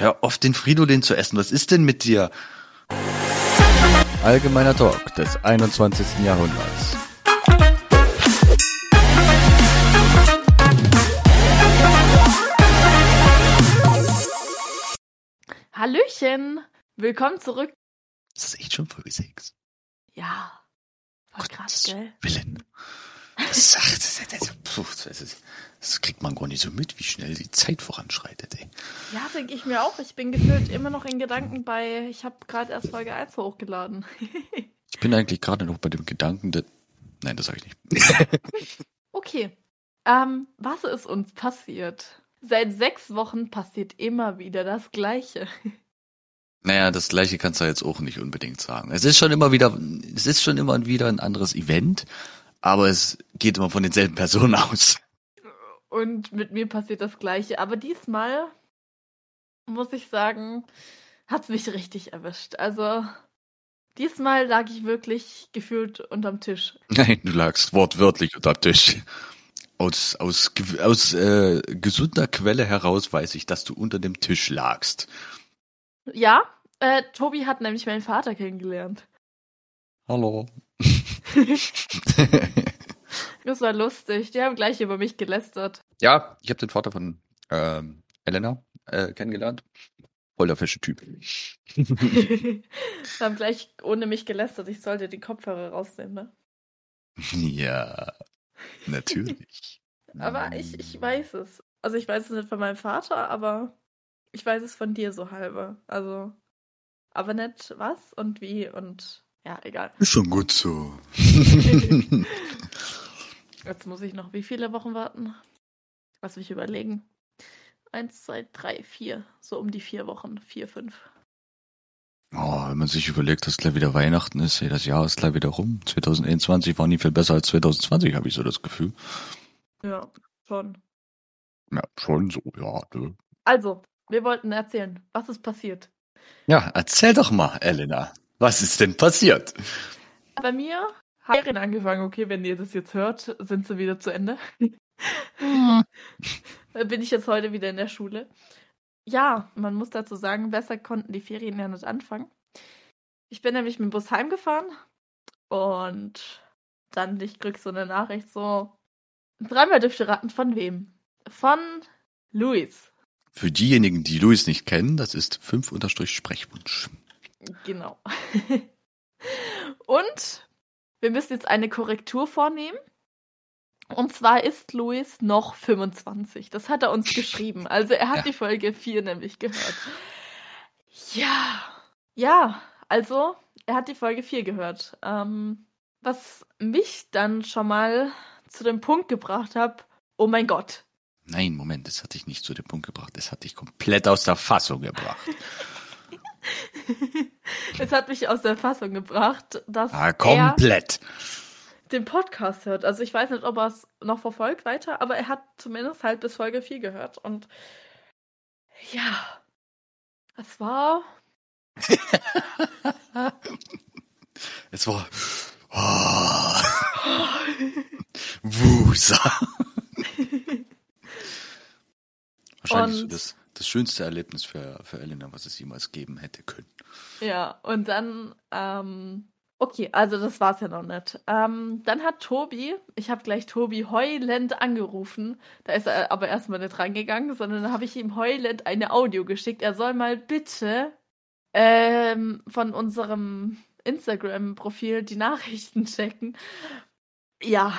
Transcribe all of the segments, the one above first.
Hör auf, den Fridolin zu essen. Was ist denn mit dir? Allgemeiner Talk des 21. Jahrhunderts. Hallöchen! Willkommen zurück. Das ist echt schon Folge 6. Ja, voll krass, gell? Willen. Das, ach, das, das, puh, das, ist- das kriegt man gar nicht so mit, wie schnell die Zeit voranschreitet, ey. Ja, denke ich mir auch. Ich bin gefühlt immer noch in Gedanken bei, ich habe gerade erst Folge 1 hochgeladen. Ich bin eigentlich gerade noch bei dem Gedanken, dass. Nein, das sage ich nicht. Okay, ähm, was ist uns passiert? Seit sechs Wochen passiert immer wieder das Gleiche. Naja, das gleiche kannst du jetzt auch nicht unbedingt sagen. Es ist schon immer wieder, es ist schon immer wieder ein anderes Event, aber es geht immer von denselben Personen aus. Und mit mir passiert das Gleiche. Aber diesmal, muss ich sagen, hat es mich richtig erwischt. Also, diesmal lag ich wirklich gefühlt unterm Tisch. Nein, du lagst wortwörtlich unter dem Tisch. Aus, aus, aus äh, gesunder Quelle heraus weiß ich, dass du unter dem Tisch lagst. Ja, äh, Tobi hat nämlich meinen Vater kennengelernt. Hallo. Das war lustig. Die haben gleich über mich gelästert. ja, ich habe den Vater von ähm, Elena äh, kennengelernt. Voll der Typ. Die haben gleich ohne mich gelästert. Ich sollte die Kopfhörer rausnehmen, ne? ja, natürlich. Aber ich, ich weiß es. Also ich weiß es nicht von meinem Vater, aber ich weiß es von dir so halber. Also, aber nicht was und wie und ja, egal. Ist schon gut so. Jetzt muss ich noch wie viele Wochen warten? Lass mich überlegen. Eins, zwei, drei, vier. So um die vier Wochen. Vier, fünf. Oh, wenn man sich überlegt, dass gleich wieder Weihnachten ist, das Jahr ist gleich wieder rum. 2021 war nie viel besser als 2020, habe ich so das Gefühl. Ja, schon. Ja, schon so, ja. Ne? Also, wir wollten erzählen, was ist passiert. Ja, erzähl doch mal, Elena. Was ist denn passiert? Bei mir hat Ferien angefangen. Okay, wenn ihr das jetzt hört, sind sie wieder zu Ende. Da bin ich jetzt heute wieder in der Schule. Ja, man muss dazu sagen, besser konnten die Ferien ja nicht anfangen. Ich bin nämlich mit dem Bus heimgefahren und dann ich krieg so eine Nachricht so dreimal dürft ihr raten von wem? Von Luis. Für diejenigen, die Luis nicht kennen, das ist 5 unterstrich Sprechwunsch. Genau. Und wir müssen jetzt eine Korrektur vornehmen. Und zwar ist Luis noch 25. Das hat er uns geschrieben. Also er hat Ja. die Folge 4 nämlich gehört. Ja. Ja, also er hat die Folge 4 gehört. Ähm, was mich dann schon mal zu dem Punkt gebracht hat, oh mein Gott. Nein, Moment, das hat dich nicht zu dem Punkt gebracht. Das hat dich komplett aus der Fassung gebracht. es hat mich aus der Fassung gebracht, dass Ah, er komplett. den Podcast hört. Also ich weiß nicht, ob er es noch verfolgt weiter, aber er hat zumindest halt bis Folge 4 gehört. Und ja, es war. Es war. Oh, Wusa. Wahrscheinlich so Und- das, das schönste Erlebnis für, für Elena, was es jemals geben hätte können. Ja, und dann, ähm, okay, also das war's ja noch nicht. Ähm, dann hat Tobi, ich habe gleich Tobi heulend angerufen, da ist er aber erstmal nicht rangegangen, sondern da habe ich ihm heulend eine Audio geschickt. Er soll mal bitte ähm, von unserem Instagram-Profil die Nachrichten checken. Ja,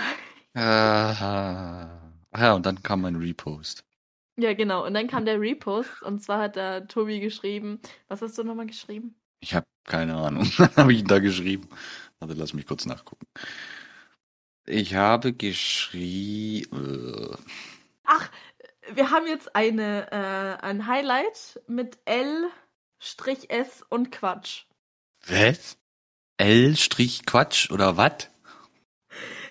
Ah, ja, und dann kam ein Repost. Ja, genau. Und dann kam der Repost und zwar hat da Tobi geschrieben. Was hast du nochmal geschrieben? Ich habe keine Ahnung. Was habe ich da geschrieben? Warte, lass mich kurz nachgucken. Ich habe geschrieben. Ach, wir haben jetzt eine, äh, ein Highlight mit L-S und Quatsch. Was? L-Quatsch oder was?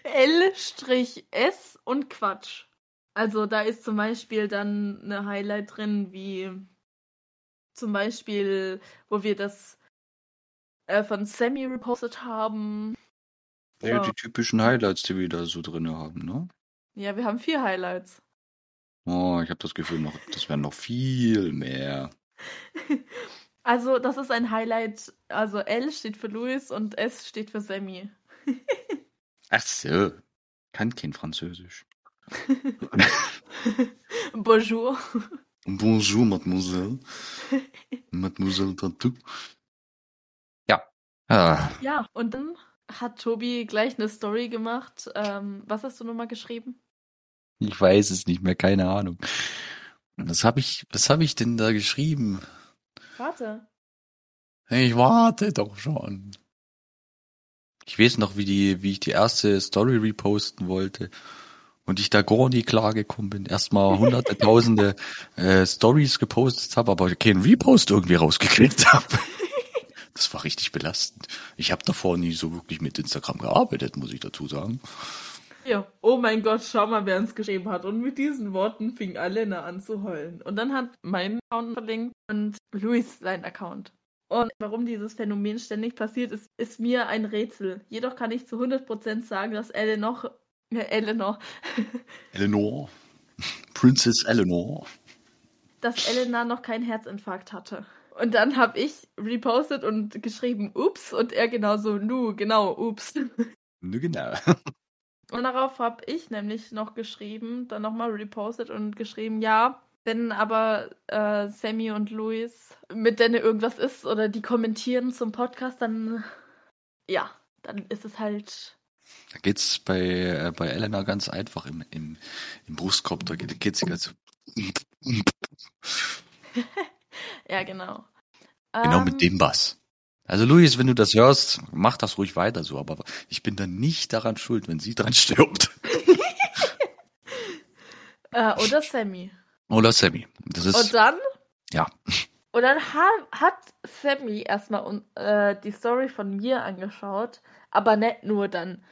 L-S und Quatsch. Also da ist zum Beispiel dann eine Highlight drin, wie zum Beispiel, wo wir das äh, von Sammy repostet haben. Ja, Ja. die typischen Highlights, die wir da so drin haben, ne? Ja, wir haben vier Highlights. Oh, ich habe das Gefühl, noch, das wären noch viel mehr. Also, das ist ein Highlight. Also, L steht für Louis und S steht für Sammy. Ach so. Kann kein Französisch. Bonjour. Bonjour, mademoiselle. mademoiselle Tattoo. Ja. Ah. Ja, und dann hat Tobi gleich eine Story gemacht. Ähm, was hast du nochmal geschrieben? Ich weiß es nicht mehr, keine Ahnung. Was habe ich, was habe ich denn da geschrieben? Warte. Ich warte doch schon. Ich weiß noch, wie die, wie ich die erste Story reposten wollte und ich da gar nie klar gekommen bin. Erstmal hunderte, tausende äh, Stories gepostet habe, aber keinen Repost irgendwie rausgekriegt habe. Das war richtig belastend. Ich habe davor nie so wirklich mit Instagram gearbeitet, muss ich dazu sagen. Ja, oh mein Gott, schau mal, wer uns geschrieben hat. Und mit diesen Worten fing Alena an zu heulen. Und dann hat mein Account verlinkt und Luis sein Account. Und warum dieses Phänomen ständig passiert, ist, ist mir ein Rätsel. Jedoch kann ich zu 100% sagen, dass Eleanor, äh, Eleanor, Eleanor, Princess Eleanor, dass Elena noch keinen Herzinfarkt hatte. Und dann habe ich repostet und geschrieben, ups, und er genauso, nu, genau, ups. Ne, genau. Und darauf habe ich nämlich noch geschrieben, dann nochmal repostet und geschrieben, ja, wenn aber äh, Sammy und Luis mit denen irgendwas ist oder die kommentieren zum Podcast, dann ja, dann ist es halt. Da geht's bei, äh, bei Elena ganz einfach im, im, im Brustkorb, da geht, geht's ganz ja, genau. Genau Ähm, mit dem Bass. Also Luis, wenn du das hörst, mach das ruhig weiter so, aber ich bin dann nicht daran schuld, wenn sie dran stirbt. Äh, oder Sammy. Oder Sammy. Das ist, Und dann ja. Und dann ha hat Sammy erstmal äh, die Story von mir angeschaut, aber nicht nur dann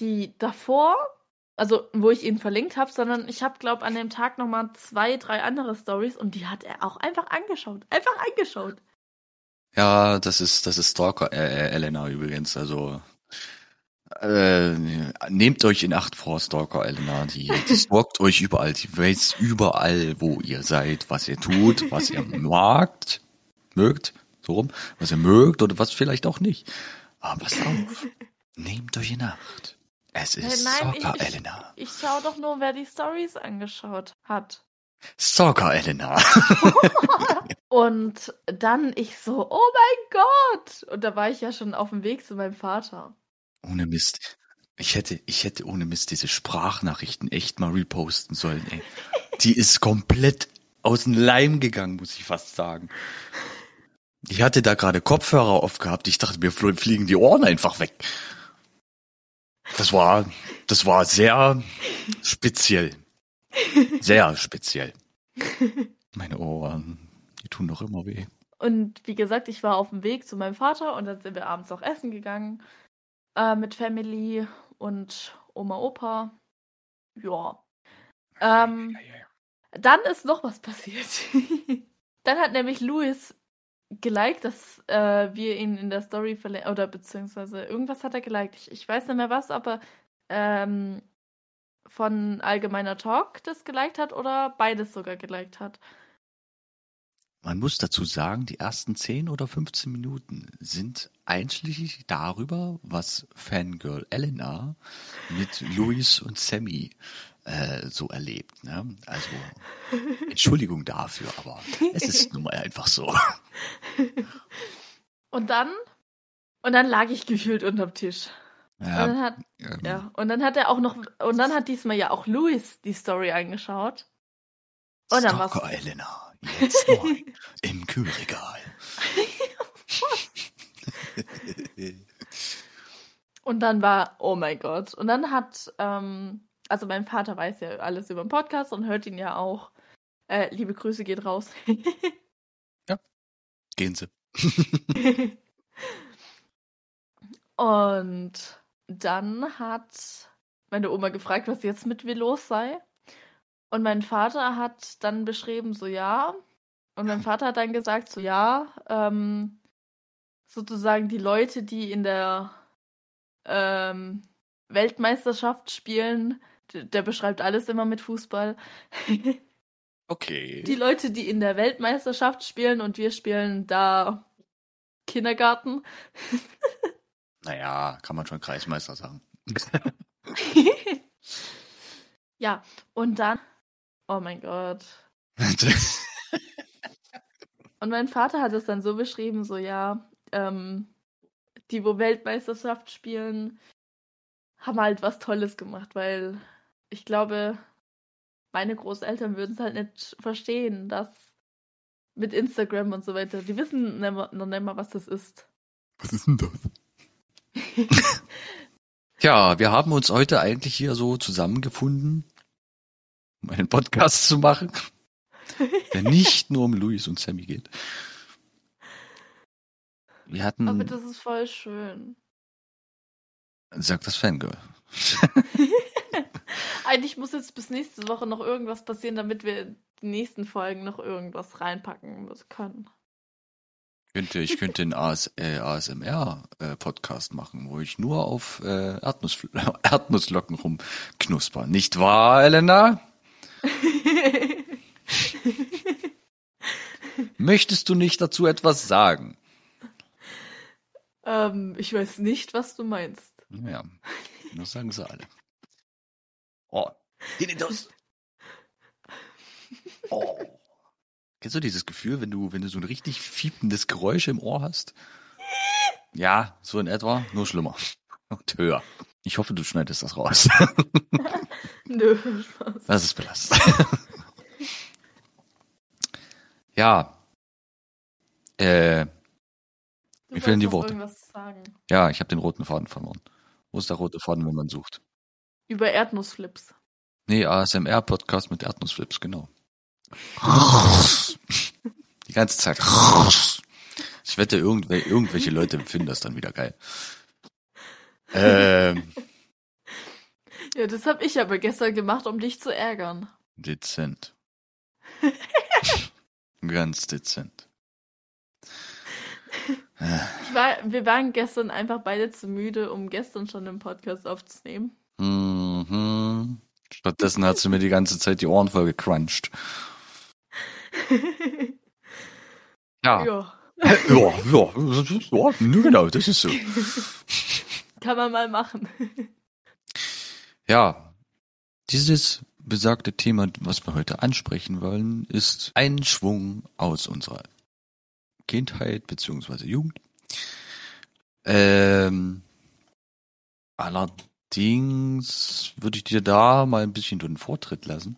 die davor, also wo ich ihn verlinkt habe, sondern ich habe, glaube an dem Tag nochmal zwei, drei andere Stories und die hat er auch einfach angeschaut. Einfach angeschaut. Ja, das ist, das ist Stalker äh, äh, Elena übrigens. Also äh, nehmt euch in Acht vor Stalker Elena. Die, die stalkt euch überall. Die weiß überall, wo ihr seid, was ihr tut, was ihr magt, mögt, so rum, was ihr mögt oder was vielleicht auch nicht. Aber passt auf, nehmt euch in Acht. Es ist Nein, ich- Stalker ich- Elena. Ich schaue doch nur, wer die Stories angeschaut hat. Stalker Elena. Und dann ich so, oh mein Gott! Und da war ich ja schon auf dem Weg zu meinem Vater. Ohne Mist. Ich hätte, ich hätte ohne Mist diese Sprachnachrichten echt mal reposten sollen, ey. Die ist komplett aus dem Leim gegangen, muss ich fast sagen. Ich hatte da gerade Kopfhörer aufgehabt. Ich dachte, mir fl- fliegen die Ohren einfach weg. Das war, das war sehr speziell. Sehr speziell. Meine Ohren, die tun doch immer weh. Und wie gesagt, ich war auf dem Weg zu meinem Vater und dann sind wir abends auch essen gegangen. Äh, mit Family und Oma, Opa. Ja. Ähm, dann ist noch was passiert. dann hat nämlich Louis geliked, dass äh, wir ihn in der Story verlinken, oder beziehungsweise irgendwas hat er geliked. Ich, ich weiß nicht mehr was, aber ähm, von Allgemeiner Talk das geliked hat oder beides sogar geliked hat. Man muss dazu sagen, die ersten 10 oder 15 Minuten sind einschließlich darüber, was Fangirl Elena mit Louis und Sammy äh, so erlebt. Ne? Also Entschuldigung dafür, aber es ist nun mal einfach so. Und dann, und dann lag ich gefühlt unterm Tisch. Und dann Ja, hat, ähm, ja, und dann hat er auch noch, und dann hat diesmal ja auch Louis die Story angeschaut. Und dann war's- Stalker Elena, jetzt neu im Kühlregal. Und dann war, oh mein Gott. Und dann hat, ähm, also mein Vater weiß ja alles über den Podcast und hört ihn ja auch. Äh, liebe Grüße geht raus. Gehen Sie. und dann hat meine Oma gefragt, was jetzt mit mir los sei. Und mein Vater hat dann beschrieben, so ja. Und mein Vater hat dann gesagt, so ja, ähm, sozusagen die Leute, die in der ähm, Weltmeisterschaft spielen, der beschreibt alles immer mit Fußball. Okay. Die Leute, die in der Weltmeisterschaft spielen und wir spielen da Kindergarten. Naja, kann man schon Kreismeister sagen. ja, und dann, oh mein Gott. Und mein Vater hat es dann so beschrieben, so ja, ähm, die, wo Weltmeisterschaft spielen, haben halt was Tolles gemacht, weil ich glaube, meine Großeltern würden es halt nicht verstehen, dass mit Instagram und so weiter, die wissen noch nicht mal, was das ist. Was ist denn das? ja, wir haben uns heute eigentlich hier so zusammengefunden, um einen Podcast zu machen, der nicht nur um Luis und Sammy geht. Wir hatten. Aber das ist voll schön. Sagt das Fangirl. Eigentlich muss jetzt bis nächste Woche noch irgendwas passieren, damit wir die nächsten Folgen noch irgendwas reinpacken können. Könnte, ich könnte einen AS, äh, ASMR-Podcast äh, machen, wo ich nur auf äh, Erdnuss, Erdnusslocken rumknusper. Nicht wahr, Elena? Möchtest du nicht dazu etwas sagen? Ähm, ich weiß nicht, was du meinst. Ja, das sagen sie alle. Oh, das. Oh. Kennst du dieses Gefühl, wenn du, wenn du so ein richtig fiependes Geräusch im Ohr hast? Ja, so in etwa, nur schlimmer. Und höher. Ich hoffe, du schneidest das raus. Nö, Spaß. Das ist belastend. ja. Äh, mir fehlen die Worte. Ja, ich habe den roten Faden verloren. Wo ist der rote Faden, wenn man sucht? Über Erdnussflips. Nee, ASMR-Podcast mit Erdnussflips, genau. Die ganze Zeit. Ich wette, irgendw irgendwelche Leute finden das dann wieder geil. Ähm, ja, das habe ich aber gestern gemacht, um dich zu ärgern. Dezent. Ganz dezent. War, wir waren gestern einfach beide zu müde, um gestern schon den Podcast aufzunehmen. Stattdessen hat sie mir die ganze Zeit die Ohren voll gecrunched. ja. Ja. ja, ja, ja, genau, das ist so. Kann man mal machen. ja, dieses besagte Thema, was wir heute ansprechen wollen, ist ein Schwung aus unserer Kindheit beziehungsweise Jugend. Ähm, allerdings würde ich dir da mal ein bisschen den Vortritt lassen.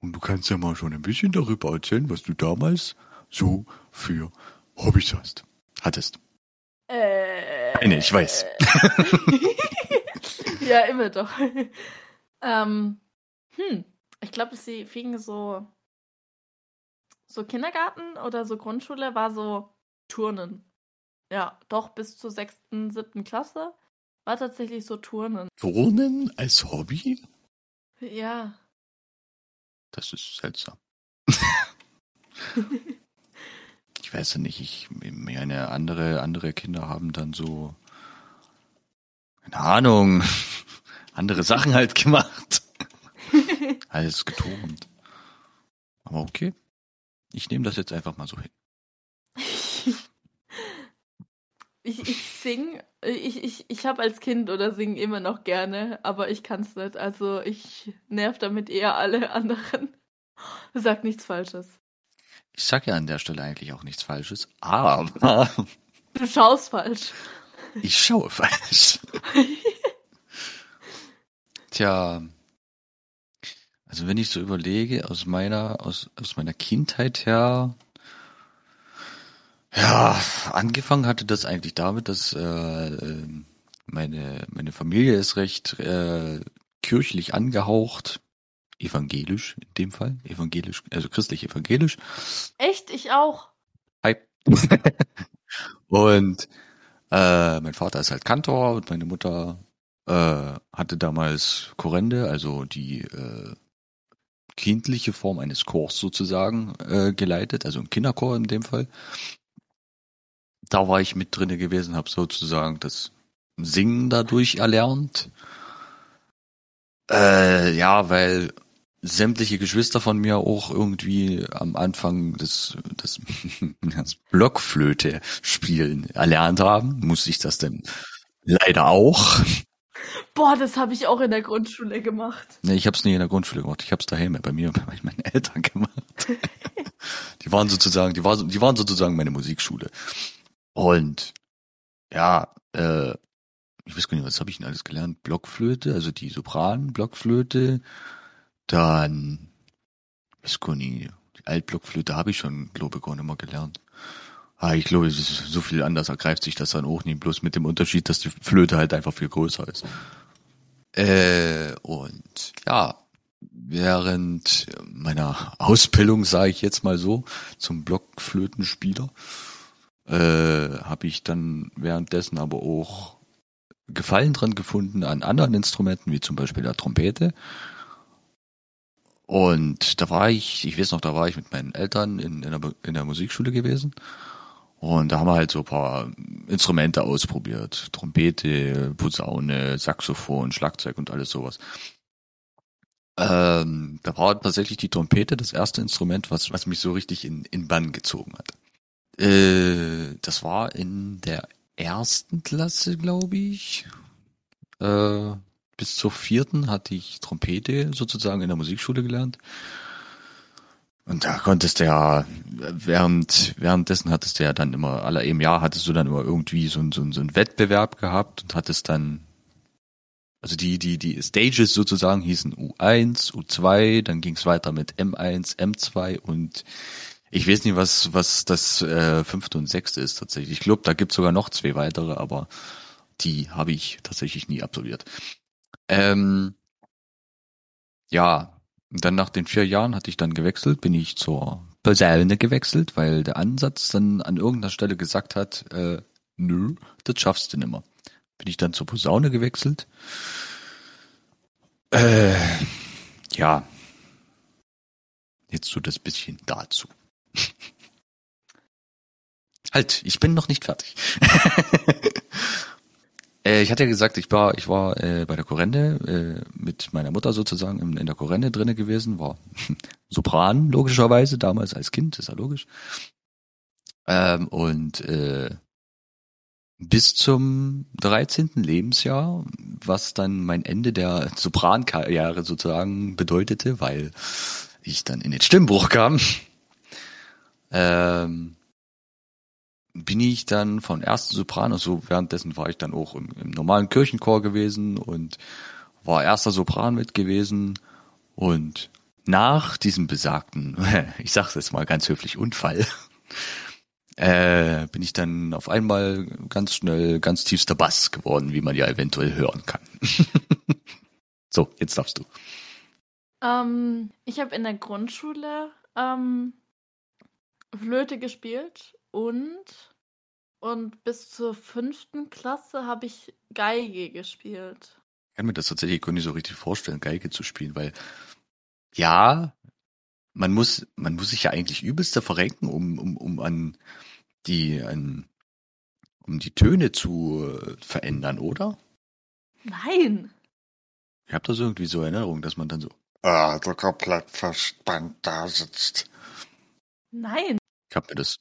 Und du kannst ja mal schon ein bisschen darüber erzählen, was du damals so für Hobbys hast, hattest. Äh, nee, ich weiß. ja, immer doch. ähm, hm, ich glaube, sie fing so so Kindergarten oder so Grundschule war so Turnen. Ja, doch bis zur sechsten, siebten Klasse war tatsächlich so Turnen. Turnen als Hobby? Ja. Das ist seltsam. ich weiß ja nicht, ich meine andere andere Kinder haben dann so keine Ahnung, andere Sachen halt gemacht. Alles geturnt. Aber okay. Ich nehme das jetzt einfach mal so hin. ich ich sing, ich, ich, ich habe als Kind oder sing immer noch gerne, aber ich kann es nicht. Also ich nerv damit eher alle anderen. Sag nichts Falsches. Ich sag ja an der Stelle eigentlich auch nichts Falsches, aber. Du schaust falsch. Ich schaue falsch. Tja, also wenn ich so überlege, aus meiner, aus, aus meiner Kindheit her, ja, angefangen hatte das eigentlich damit, dass äh, meine, meine Familie ist recht äh, kirchlich angehaucht, evangelisch in dem Fall, evangelisch, also christlich evangelisch. Echt? Ich auch. Hi. und äh, mein Vater ist halt Kantor und meine Mutter äh, hatte damals Korrende, also die äh, kindliche Form eines Chors sozusagen äh, geleitet, also ein Kinderchor in dem Fall. Da war ich mit drinne gewesen, habe sozusagen das Singen dadurch erlernt. Äh, ja, weil sämtliche Geschwister von mir auch irgendwie am Anfang das, das, das Blockflöte spielen erlernt haben, musste ich das dann leider auch. Boah, das habe ich auch in der Grundschule gemacht. Nee, ich habe es nie in der Grundschule gemacht. Ich habe es daheim bei mir bei meinen Eltern gemacht. die waren sozusagen, die, war, die waren sozusagen meine Musikschule. Und ja, äh, ich weiß gar nicht, was habe ich denn alles gelernt? Blockflöte, also die Sopran, Blockflöte, dann, weiß gar nicht, die Altblockflöte habe ich schon, glaube ich, gar nicht mehr gelernt. Ah, ich glaube, es ist so viel anders ergreift sich das dann auch nicht, bloß mit dem Unterschied, dass die Flöte halt einfach viel größer ist. Äh, und ja, während meiner Ausbildung, sage ich jetzt mal so, zum Blockflötenspieler, äh, habe ich dann währenddessen aber auch Gefallen dran gefunden an anderen Instrumenten, wie zum Beispiel der Trompete. Und da war ich, ich weiß noch, da war ich mit meinen Eltern in, in, der, in der Musikschule gewesen. Und da haben wir halt so ein paar Instrumente ausprobiert. Trompete, Posaune, Saxophon, Schlagzeug und alles sowas. Ähm, da war tatsächlich die Trompete das erste Instrument, was, was mich so richtig in, in Bann gezogen hat. Äh, das war in der ersten Klasse, glaube ich. Äh, bis zur vierten hatte ich Trompete sozusagen in der Musikschule gelernt. Und da konntest du ja, während, währenddessen hattest du ja dann immer, aller im Jahr hattest du dann immer irgendwie so, so, so einen Wettbewerb gehabt und hattest dann, also die, die, die Stages sozusagen hießen U1, U2, dann ging es weiter mit M1, M2 und ich weiß nicht, was, was das äh, fünfte und sechste ist tatsächlich. Ich glaube, da gibt's sogar noch zwei weitere, aber die habe ich tatsächlich nie absolviert. Ähm, ja, dann nach den vier Jahren hatte ich dann gewechselt, bin ich zur Posaune gewechselt, weil der Ansatz dann an irgendeiner Stelle gesagt hat, äh, nö, das schaffst du nimmer. Bin ich dann zur Posaune gewechselt. Äh, ja, jetzt so das bisschen dazu. Halt, ich bin noch nicht fertig. äh, ich hatte ja gesagt, ich war, ich war äh, bei der Korrende äh, mit meiner Mutter sozusagen in, in der Korrende drinne gewesen, war Sopran logischerweise damals als Kind, ist ja logisch. Ähm, und äh, bis zum 13. Lebensjahr, was dann mein Ende der Soprankarriere sozusagen bedeutete, weil ich dann in den Stimmbruch kam ähm, bin ich dann von ersten Sopran, so währenddessen war ich dann auch im, im normalen Kirchenchor gewesen und war erster Sopran mit gewesen und nach diesem besagten, ich sag's jetzt mal ganz höflich, Unfall, äh, bin ich dann auf einmal ganz schnell ganz tiefster Bass geworden, wie man ja eventuell hören kann. so, jetzt darfst du. Ähm, ich habe in der Grundschule ähm, Flöte gespielt und und bis zur fünften Klasse habe ich Geige gespielt. Ich kann mir das tatsächlich gar nicht so richtig vorstellen, Geige zu spielen, weil ja, man muss, man muss sich ja eigentlich übelster verrenken, um, um, um an die, an, um die Töne zu äh, verändern, oder? Nein. Ich habe das irgendwie so Erinnerung, dass man dann so, ah, so komplett verspannt da sitzt. Nein. Ich habe mir das,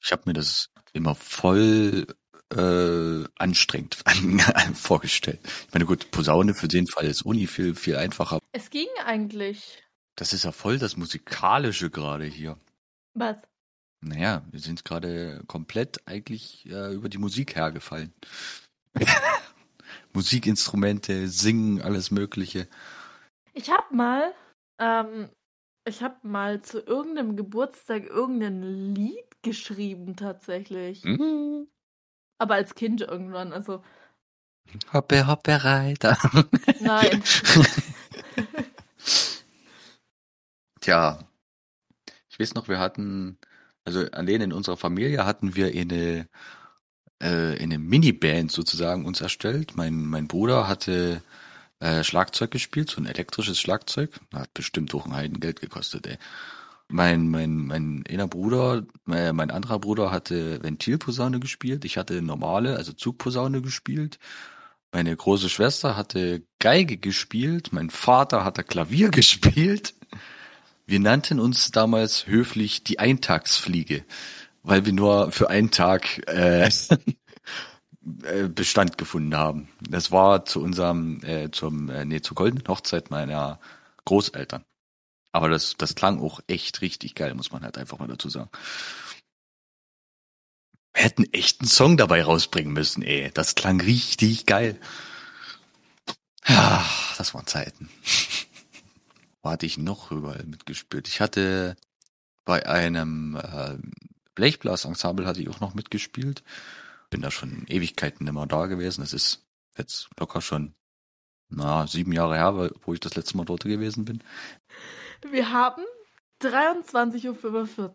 ich habe mir das immer voll äh, anstrengend vorgestellt. Ich meine, gut, Posaune für den Fall ist Uni viel, viel einfacher. Es ging eigentlich. Das ist ja voll das Musikalische gerade hier. Was? Naja, wir sind gerade komplett eigentlich äh, über die Musik hergefallen. Musikinstrumente, Singen, alles Mögliche. Ich hab mal ähm, ich habe mal zu irgendeinem Geburtstag irgendein Lied geschrieben tatsächlich. Mhm. Aber als Kind irgendwann, also. Hoppe, hoppe, Reiter. Nein. Tja, ich weiß noch, wir hatten, also allein in unserer Familie hatten wir eine, äh, eine Miniband sozusagen uns erstellt. Mein, mein Bruder hatte äh, Schlagzeug gespielt, so ein elektrisches Schlagzeug. Hat bestimmt auch ein Heidengeld gekostet, ey. Mein, mein, mein einer Bruder, äh, mein anderer Bruder hatte Ventilposaune gespielt. Ich hatte normale, also Zugposaune gespielt. Meine große Schwester hatte Geige gespielt, mein Vater hatte Klavier gespielt. Wir nannten uns damals höflich die Eintagsfliege, weil wir nur für einen Tag äh, Bestand gefunden haben. Das war zu unserem, äh, zum, äh, nee, zur goldenen Hochzeit meiner Großeltern. Aber das, das klang auch echt richtig geil, muss man halt einfach mal dazu sagen. Wir hätten echt einen Song dabei rausbringen müssen, ey. Das klang richtig geil. Ja, das waren Zeiten. Wo hatte ich noch überall mitgespielt? Ich hatte bei einem äh, Blechblasensemble hatte ich auch noch mitgespielt. Bin da schon Ewigkeiten immer da gewesen. Das ist jetzt locker schon na, sieben Jahre her, wo ich das letzte Mal dort gewesen bin. Wir haben 23.45 Uhr.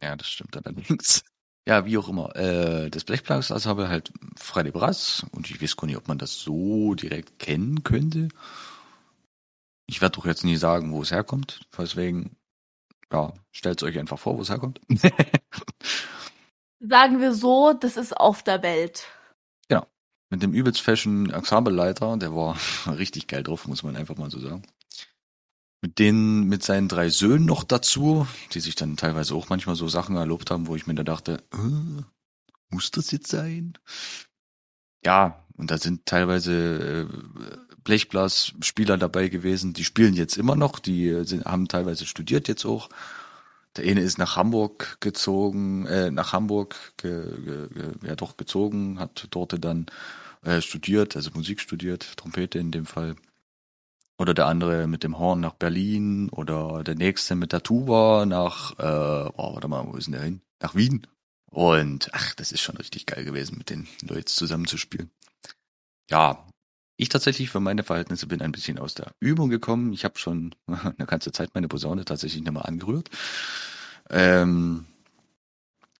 Ja, das stimmt allerdings. Ja, wie auch immer. Äh, das Blechplanks, also habe halt Freddy Brass und ich weiß gar nicht, ob man das so direkt kennen könnte. Ich werde doch jetzt nie sagen, wo es herkommt. Deswegen, ja, stellt euch einfach vor, wo es herkommt. Sagen wir so, das ist auf der Welt. Genau. Mit dem übelst fashion Ensembleleiter, der war richtig geil drauf, muss man einfach mal so sagen mit denen, mit seinen drei Söhnen noch dazu, die sich dann teilweise auch manchmal so Sachen erlobt haben, wo ich mir da dachte, äh, muss das jetzt sein? Ja, und da sind teilweise äh, Blechblasspieler dabei gewesen, die spielen jetzt immer noch, die sind, haben teilweise studiert jetzt auch. Der eine ist nach Hamburg gezogen, äh, nach Hamburg, ge, ge, ge, ja doch gezogen, hat dort dann äh, studiert, also Musik studiert, Trompete in dem Fall. Oder der andere mit dem Horn nach Berlin oder der nächste mit der Tuba nach, äh, oh, warte mal, wo ist denn der hin? Nach Wien. Und ach, das ist schon richtig geil gewesen, mit den Leuten zusammenzuspielen. Ja, ich tatsächlich für meine Verhältnisse bin ein bisschen aus der Übung gekommen. Ich habe schon eine ganze Zeit meine Posaune tatsächlich mehr angerührt. Ähm,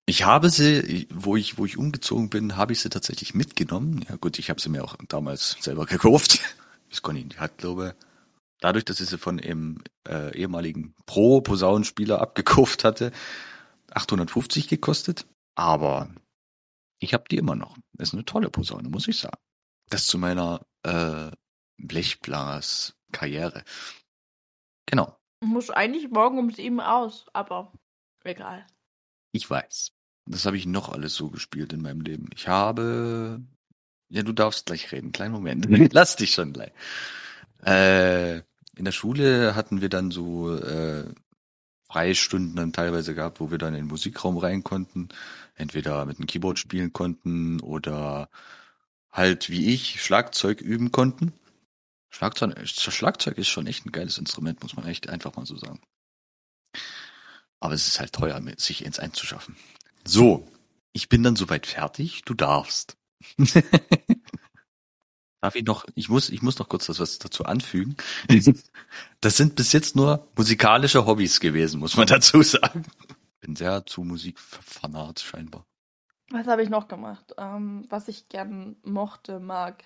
ich habe sie, wo ich, wo ich umgezogen bin, habe ich sie tatsächlich mitgenommen. Ja gut, ich habe sie mir auch damals selber gekauft. Visconti, die hat, glaube dadurch, dass ich sie von dem äh, ehemaligen Pro-Posaunenspieler abgekauft hatte, 850 gekostet. Aber ich habe die immer noch. Das ist eine tolle Posaune, muss ich sagen. Das zu meiner äh, Blechblas-Karriere. Genau. Muss eigentlich morgen um sieben aus, aber egal. Ich weiß. Das habe ich noch alles so gespielt in meinem Leben. Ich habe ja, du darfst gleich reden. Kleinen Moment. Lass dich schon gleich. Äh, in der Schule hatten wir dann so äh, Freistunden dann teilweise gehabt, wo wir dann in den Musikraum rein konnten. Entweder mit dem Keyboard spielen konnten oder halt wie ich Schlagzeug üben konnten. Schlagzeug, Schlagzeug ist schon echt ein geiles Instrument, muss man echt einfach mal so sagen. Aber es ist halt teuer, sich ins einzuschaffen. So, ich bin dann soweit fertig. Du darfst. Darf ich noch, ich muss, ich muss noch kurz was dazu anfügen. Das sind bis jetzt nur musikalische Hobbys gewesen, muss man dazu sagen. Bin sehr zu Musik fanat scheinbar. Was habe ich noch gemacht, ähm, was ich gern mochte, mag?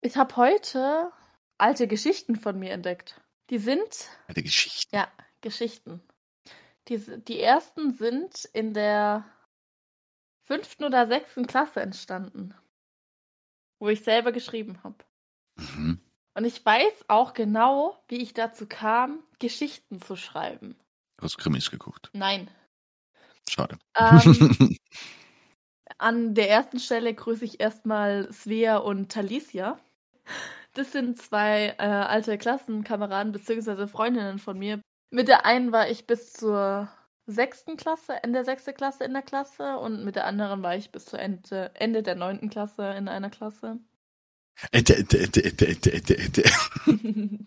Ich habe heute alte Geschichten von mir entdeckt. Die sind. Alte Geschichten? Ja, Geschichten. Die, die ersten sind in der fünften oder sechsten Klasse entstanden, wo ich selber geschrieben habe. Mhm. Und ich weiß auch genau, wie ich dazu kam, Geschichten zu schreiben. Du hast Krimis geguckt. Nein. Schade. Ähm, an der ersten Stelle grüße ich erstmal Svea und Talicia. Das sind zwei äh, alte Klassenkameraden bzw. Freundinnen von mir. Mit der einen war ich bis zur sechsten Klasse, Ende sechste Klasse in der Klasse und mit der anderen war ich bis zu Ende, Ende der neunten Klasse in einer Klasse. Ende, Ende, Ende, Ende, Ende, Ende, Ende.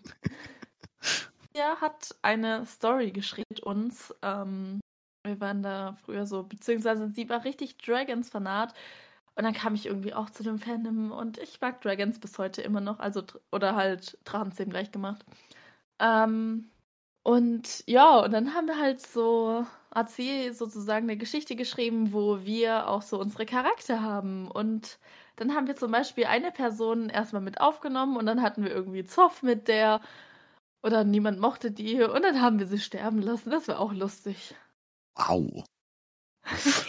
ja, hat eine Story geschrieben mit uns. Ähm, wir waren da früher so, beziehungsweise sie war richtig Dragons-Fanat. Und dann kam ich irgendwie auch zu dem Fandom und ich mag Dragons bis heute immer noch, also oder halt Drachenzähmen gleich gemacht. Ähm, und ja, und dann haben wir halt so, hat sie sozusagen eine Geschichte geschrieben, wo wir auch so unsere Charakter haben. Und dann haben wir zum Beispiel eine Person erstmal mit aufgenommen und dann hatten wir irgendwie Zoff mit der oder niemand mochte die und dann haben wir sie sterben lassen. Das war auch lustig. Wow.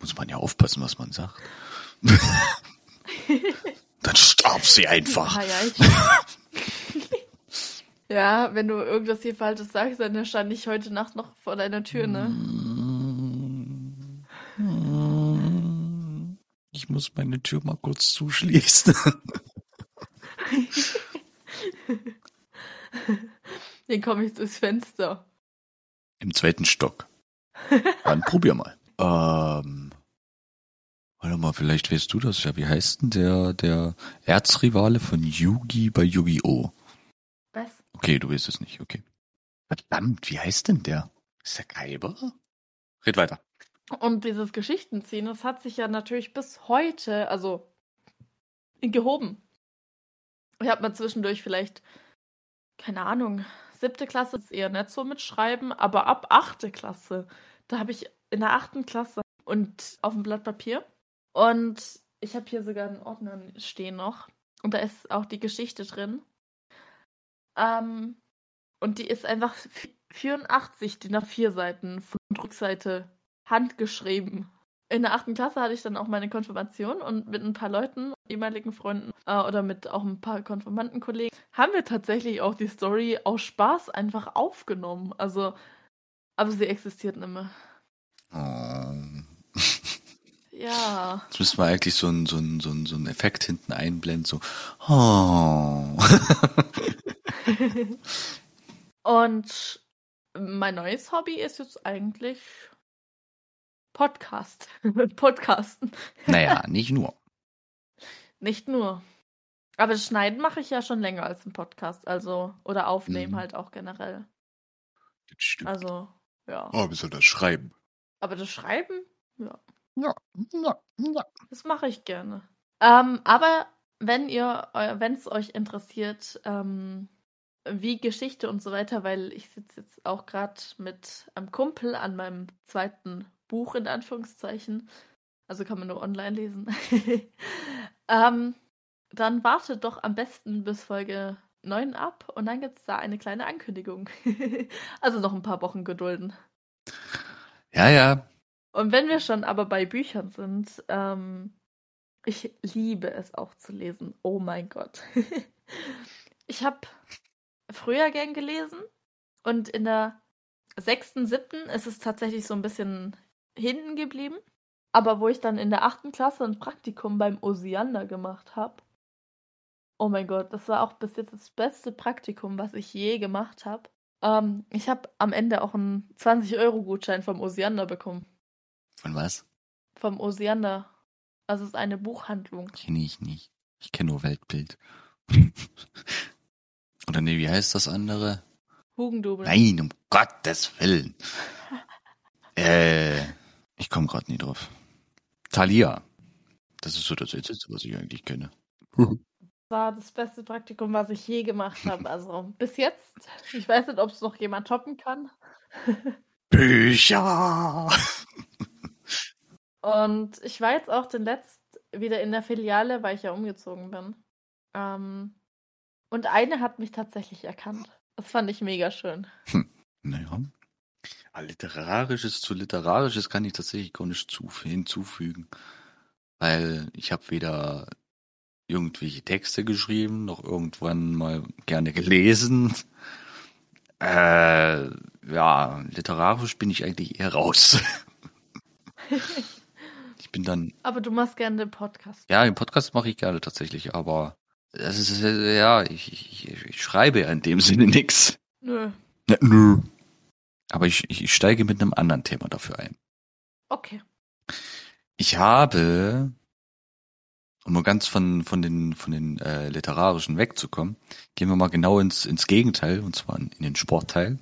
Muss man ja aufpassen, was man sagt. Dann starb sie einfach. Ja, ja, ja, wenn du irgendwas hier Falsches sagst, dann stand ich heute Nacht noch vor deiner Tür, ne? Ich muss meine Tür mal kurz zuschließen. Den komme ich durchs Fenster. Im zweiten Stock. Dann probier mal. Ähm, warte mal, vielleicht weißt du das ja. Wie heißt denn der, der Erzrivale von Yugi bei Yu-Gi-Oh? Was? Okay, du weißt es nicht, okay. Verdammt, wie heißt denn der? Ist der Geiber? Red weiter. Und dieses Geschichtenziehen, das hat sich ja natürlich bis heute, also gehoben. Ich habe mal zwischendurch vielleicht, keine Ahnung, siebte Klasse ist eher nicht so mitschreiben, aber ab achte Klasse, da habe ich in der achten Klasse und auf dem Blatt Papier und ich habe hier sogar einen Ordner stehen noch und da ist auch die Geschichte drin. Ähm, und die ist einfach 84 DIN A4 Seiten von Rückseite handgeschrieben. In der achten Klasse hatte ich dann auch meine Konfirmation und mit ein paar Leuten, ehemaligen Freunden äh, oder mit auch ein paar Konfirmandenkollegen, haben wir tatsächlich auch die Story aus Spaß einfach aufgenommen. Also, aber sie existiert nicht mehr. Oh. Ja. Jetzt müssen wir eigentlich so einen so einen, so einen, so einen Effekt hinten einblenden, so. Oh. Und mein neues Hobby ist jetzt eigentlich Podcast. Podcasten. naja, nicht nur. Nicht nur. Aber das Schneiden mache ich ja schon länger als ein Podcast, also oder aufnehmen Mhm. halt auch generell. Das stimmt. Also ja. Oh, wie soll das schreiben? Aber das Schreiben, ja, Ja, ja, ja. das mache ich gerne. Ähm, aber wenn ihr, wenn es euch interessiert, ähm, wie Geschichte und so weiter, weil ich sitze jetzt auch gerade mit einem Kumpel an meinem zweiten Buch in Anführungszeichen, also kann man nur online lesen, ähm, dann wartet doch am besten bis Folge 9 ab und dann gibt es da eine kleine Ankündigung. also noch ein paar Wochen gedulden. Ja, ja. Und wenn wir schon aber bei Büchern sind, ähm, ich liebe es auch zu lesen. Oh mein Gott. ich habe früher gern gelesen und in der sechsten, siebten ist es tatsächlich so ein bisschen hinten geblieben. Aber wo ich dann in der achten Klasse ein Praktikum beim Osiander gemacht habe, oh mein Gott, das war auch bis jetzt das beste Praktikum, was ich je gemacht habe. Ähm, ich habe am Ende auch einen 20-Euro-Gutschein vom Osiander bekommen. Von was? Vom Osiander. Also es ist eine Buchhandlung. Kenne ich nicht. Ich kenne nur Weltbild. Oder nee, wie heißt das andere? Hugendubel. Nein, um Gottes Willen. Äh, ich komme gerade nie drauf. Thalia. Das ist so das Einzige, was ich eigentlich kenne. Das war das beste Praktikum, was ich je gemacht habe. Also bis jetzt. Ich weiß nicht, ob es noch jemand toppen kann. Bücher! Und ich war jetzt auch den letzt wieder in der Filiale, weil ich ja umgezogen bin. Ähm, und eine hat mich tatsächlich erkannt. Das fand ich mega schön. Naja. Ah, Literarisches zu Literarisches kann ich tatsächlich gar nicht zu, hinzufügen. Weil ich habe weder irgendwelche Texte geschrieben, noch irgendwann mal gerne gelesen. Äh, ja, literarisch bin ich eigentlich eher raus. ich bin dann, Aber du machst gerne den Podcast. ja, den Podcast mache ich gerne tatsächlich, aber das ist, ja, ich, ich, ich schreibe ja in dem Sinne nix. Nö. Ne, nö. Aber ich, ich steige mit einem anderen Thema dafür ein. Okay. Ich habe, um mal ganz von, von den, von den äh, literarischen wegzukommen, gehen wir mal genau ins, ins Gegenteil, und zwar in, in den Sportteil.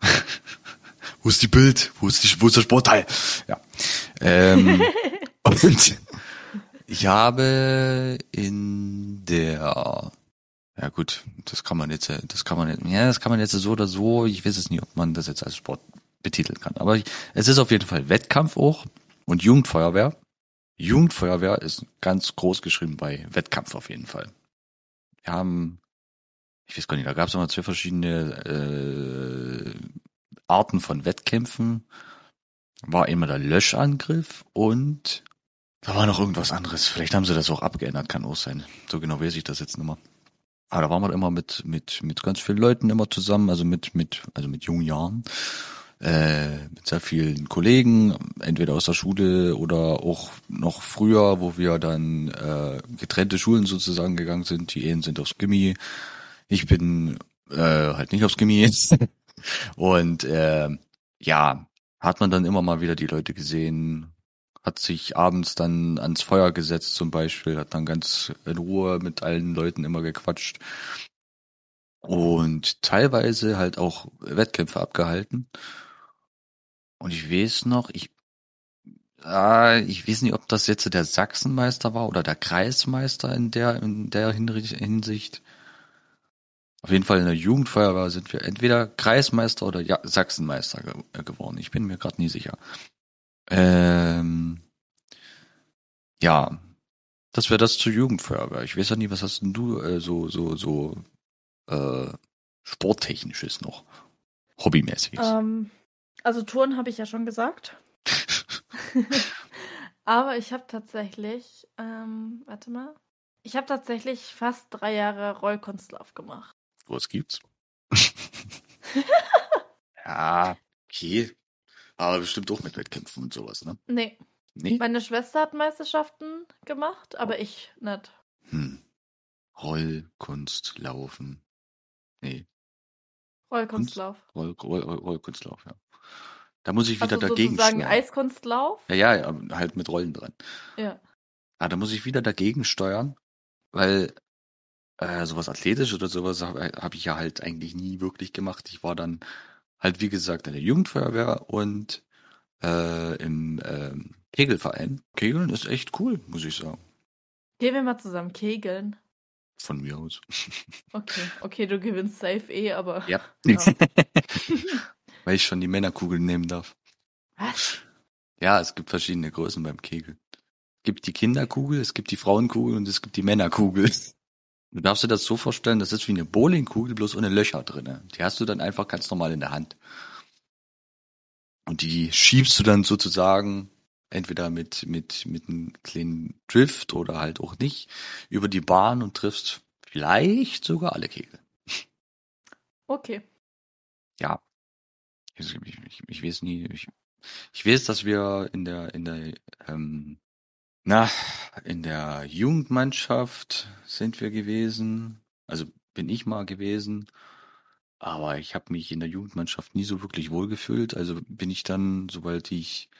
wo ist die Bild? Wo ist, die, wo ist der Sportteil? Ja. Ähm, und ich habe in der ja gut, das kann man jetzt, das kann man jetzt, ja, das kann man jetzt so oder so. Ich weiß es nicht, ob man das jetzt als Sport betiteln kann. Aber ich, es ist auf jeden Fall Wettkampf auch und Jugendfeuerwehr. Jugendfeuerwehr ist ganz groß geschrieben bei Wettkampf auf jeden Fall. Wir haben, ich weiß gar nicht, da gab es immer zwei verschiedene äh, Arten von Wettkämpfen. War immer der Löschangriff und Da war noch irgendwas anderes. Vielleicht haben sie das auch abgeändert, kann auch sein. So genau weiß ich das jetzt nicht mehr. Aber da waren wir immer mit, mit, mit ganz vielen Leuten immer zusammen, also mit, mit, also mit jungen Jahren, äh, mit sehr vielen Kollegen, entweder aus der Schule oder auch noch früher, wo wir dann äh, getrennte Schulen sozusagen gegangen sind. Die Ehen sind aufs Gimmi. Ich bin äh, halt nicht aufs Gimmi. Und äh, ja, hat man dann immer mal wieder die Leute gesehen, hat sich abends dann ans Feuer gesetzt zum Beispiel, hat dann ganz in Ruhe mit allen Leuten immer gequatscht und teilweise halt auch Wettkämpfe abgehalten. Und ich weiß noch, ich, äh, ich weiß nicht, ob das jetzt der Sachsenmeister war oder der Kreismeister in der, in der Hinsicht. Auf jeden Fall in der Jugendfeuerwehr sind wir entweder Kreismeister oder ja Sachsenmeister ge äh, geworden. Ich bin mir gerade nie sicher. Ähm, ja, das wäre das zur Jugendfeuerwehr. Ich weiß ja nie, was hast denn du äh, so so so äh, sporttechnisches noch, hobbymäßiges? Ähm, also Touren habe ich ja schon gesagt. Aber ich habe tatsächlich, ähm, warte mal, ich habe tatsächlich fast drei Jahre Rollkunstlauf gemacht. Was gibt's? ja, okay. Aber bestimmt auch mit Wettkämpfen und sowas, ne? Nee. Nee? Meine Schwester hat Meisterschaften gemacht, aber ich nicht. Hm. Rollkunst, Laufen. Nee. Rollkunstlauf. Roll, Roll, Roll, Rollkunstlauf, ja. Da muss ich wieder Also dagegen sozusagen steuern. Eiskunstlauf? Ja, ja, ja, halt mit Rollen dran. Ja. Ah, da muss ich wieder dagegen steuern, weil äh, sowas athletisch oder sowas habe hab ich ja halt eigentlich nie wirklich gemacht. Ich war dann halt, wie gesagt, in der Jugendfeuerwehr und äh, im ähm, Kegelverein. Kegeln ist echt cool, muss ich sagen. Gehen wir mal zusammen kegeln. Von mir aus. Okay, okay, du gewinnst safe eh, aber. Ja. Ja. Weil ich schon die Männerkugeln nehmen darf. Was? Ja, es gibt verschiedene Größen beim Kegeln. Es gibt die Kinderkugel, es gibt die Frauenkugel und es gibt die Männerkugel. Du darfst dir das so vorstellen, das ist wie eine Bowlingkugel, bloß ohne Löcher drinne. Die hast du dann einfach ganz normal in der Hand. Und die schiebst du dann sozusagen entweder mit, mit, mit einem kleinen Drift oder halt auch nicht über die Bahn und triffst vielleicht sogar alle Kegel. Okay. Ja. Ich, ich, ich, weiß nie, ich, ich weiß, dass wir in der, in der, ähm, na, in der Jugendmannschaft sind wir gewesen. Also bin ich mal gewesen. Aber ich habe mich in der Jugendmannschaft nie so wirklich wohlgefühlt. Also bin ich dann, sobald ich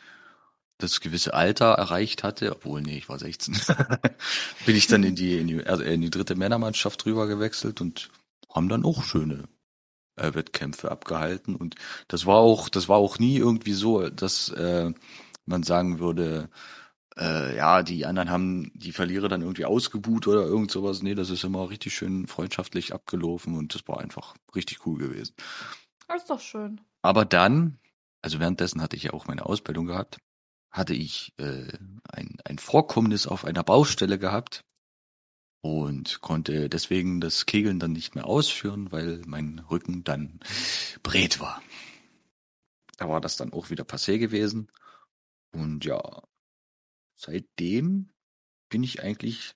das gewisse Alter erreicht hatte, obwohl, nee, ich war 16, bin ich dann in die, in die, also in die dritte Männermannschaft rüber gewechselt und haben dann auch schöne äh, Wettkämpfe abgehalten. Und das war auch, das war auch nie irgendwie so, dass äh, man sagen würde, äh, ja, die anderen haben die Verlierer dann irgendwie ausgebuht oder irgend sowas. Nee, das ist immer richtig schön freundschaftlich abgelaufen und das war einfach richtig cool gewesen. Das ist doch schön. Aber dann, also währenddessen hatte ich ja auch meine Ausbildung gehabt, hatte ich äh, ein, ein Vorkommnis auf einer Baustelle gehabt und konnte deswegen das Kegeln dann nicht mehr ausführen, weil mein Rücken dann brät war. Da war das dann auch wieder passé gewesen. Und ja, seitdem bin ich eigentlich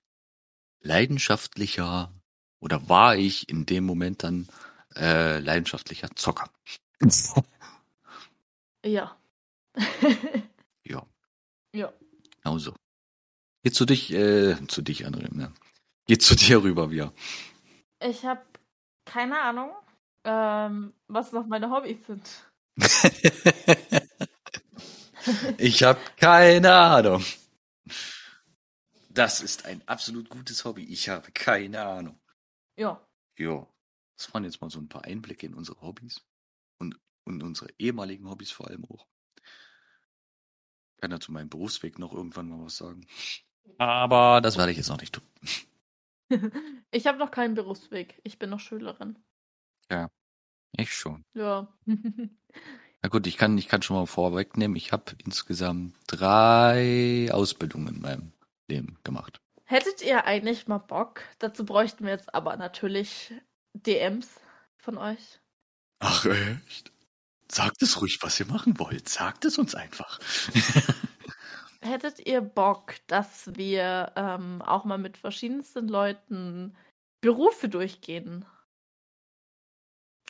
leidenschaftlicher oder war ich in dem Moment dann äh, leidenschaftlicher Zocker. Ja. Ja, ja. genau so. Geht zu dich, äh, zu dich, André, ne? Geht zu dir rüber, wir. Ich habe keine Ahnung, ähm, was noch meine Hobbys sind. ich habe keine Ahnung. Das ist ein absolut gutes Hobby. Ich habe keine Ahnung. Ja. Ja, das waren jetzt mal so ein paar Einblicke in unsere Hobbys und, und unsere ehemaligen Hobbys vor allem auch. Ich kann ja zu meinem Berufsweg noch irgendwann mal was sagen. Aber das werde ich jetzt noch nicht tun. Ich habe noch keinen Berufsweg. Ich bin noch Schülerin. Ich schon. Ja. Na gut, ich kann, ich kann schon mal vorwegnehmen, ich habe insgesamt drei Ausbildungen in meinem Leben gemacht. Hättet ihr eigentlich mal Bock? Dazu bräuchten wir jetzt aber natürlich DMs von euch. Ach echt? Sagt es ruhig, was ihr machen wollt. Sagt es uns einfach. hättet ihr Bock, dass wir ähm, auch mal mit verschiedensten Leuten Berufe durchgehen?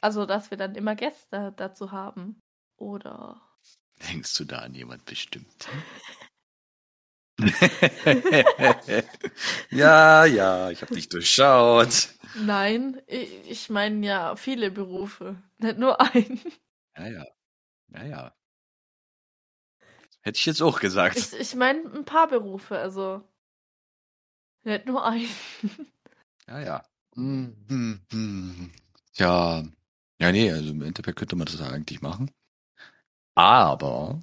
Also, dass wir dann immer Gäste dazu haben. Oder. Denkst du da an jemand bestimmt? ja, ja, ich habe dich durchschaut. Nein, ich, ich meine ja viele Berufe, nicht nur einen. Ja, ja. Ja, ja. Hätte ich jetzt auch gesagt. Ich, ich meine ein paar Berufe, also nicht nur einen. Ja, ja. Hm, hm, hm. Ja, ja, nee, also im Endeffekt könnte man das eigentlich machen. Aber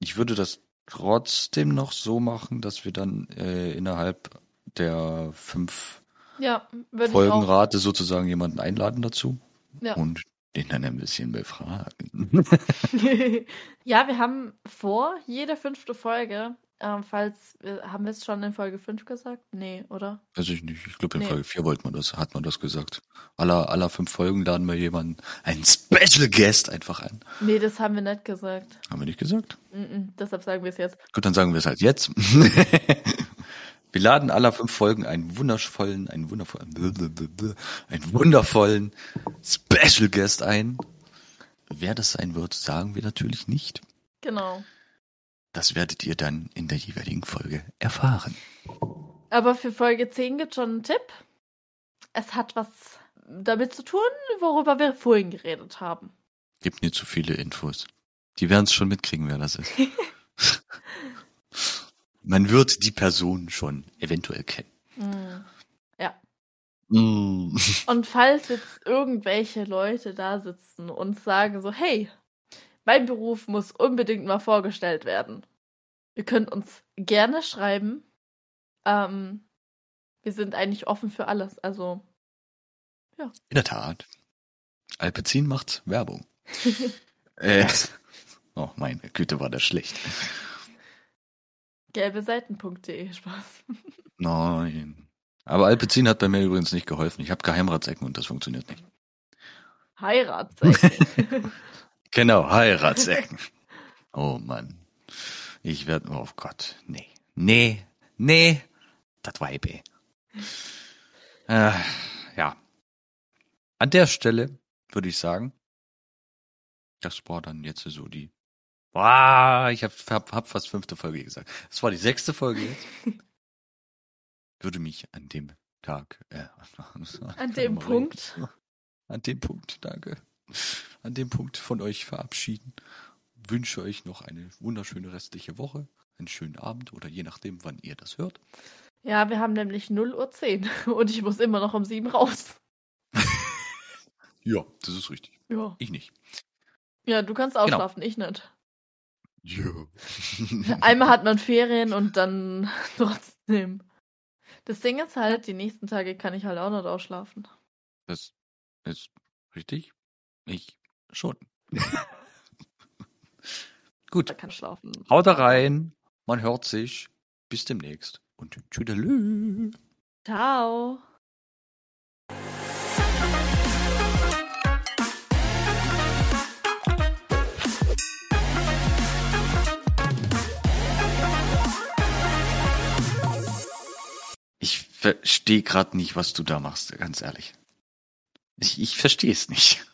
ich würde das trotzdem noch so machen, dass wir dann äh, innerhalb der fünf Ja. Folgenrate sozusagen jemanden einladen dazu Ja. und den dann ein bisschen befragen. ja, wir haben vor, jede fünfte Folge, ähm, falls, wir- haben wir es schon in Folge 5 gesagt? Nee, oder? Weiß ich nicht. Ich glaube, in Nee. Folge 4 wollte man das, hat man das gesagt. Aller, aller fünf Folgen laden wir jemanden, einen Special Guest einfach ein. Nee, das haben wir nicht gesagt. Haben wir nicht gesagt? Mm-mm, deshalb sagen wir es jetzt. Gut, dann sagen wir es halt jetzt. wir laden aller fünf Folgen einen wundervollen, einen wundervollen, einen wundervollen Special Guest ein. Wer das sein wird, sagen wir natürlich nicht. Genau. Das werdet ihr dann in der jeweiligen Folge erfahren. Aber für Folge 10 gibt schon einen Tipp. Es hat was damit zu tun, worüber wir vorhin geredet haben. Gibt mir zu viele Infos. Die werden es schon mitkriegen, wer das ist. Man wird die Person schon eventuell kennen. Mm. Ja. Mm. Und falls jetzt irgendwelche Leute da sitzen und sagen so, hey, mein Beruf muss unbedingt mal vorgestellt werden. Ihr könnt uns gerne schreiben. Ähm, wir sind eigentlich offen für alles. Also, In der Tat. Alpecin macht Werbung. äh, oh, meine Güte, war das schlecht. gelbeseiten.de, Spaß. Nein. Aber Alpecin hat bei mir übrigens nicht geholfen. Ich habe Geheimratsecken und das funktioniert nicht. Heiratsecken. Genau, Heiratsecken. oh Mann. Ich werde, oh Gott, nee. Nee, nee, das Weibe. Äh, ja. An der Stelle würde ich sagen, das war dann jetzt so die. Boah, ich habe hab, hab fast fünfte Folge gesagt. Das war die sechste Folge jetzt. Würde mich an dem Tag. Äh, An dem Punkt. An dem Punkt, danke. An dem Punkt von euch verabschieden. Wünsche euch noch eine wunderschöne restliche Woche, einen schönen Abend oder je nachdem, wann ihr das hört. Ja, wir haben nämlich 0 Uhr 10 und ich muss immer noch um 7 raus. Ja, das ist richtig. Ja. Ich nicht. Ja, du kannst Genau. ausschlafen, ich nicht. Ja. Einmal hat man Ferien und dann trotzdem. Das Ding ist halt, die nächsten Tage kann ich halt auch nicht ausschlafen. Das ist richtig. Ich schon. Gut, Da kann schlafen. haut da rein. Man hört sich. Bis demnächst. Und tschüdelü. Ciao. Verstehe gerade nicht, was du da machst, ganz ehrlich. Ich, ich verstehe es nicht.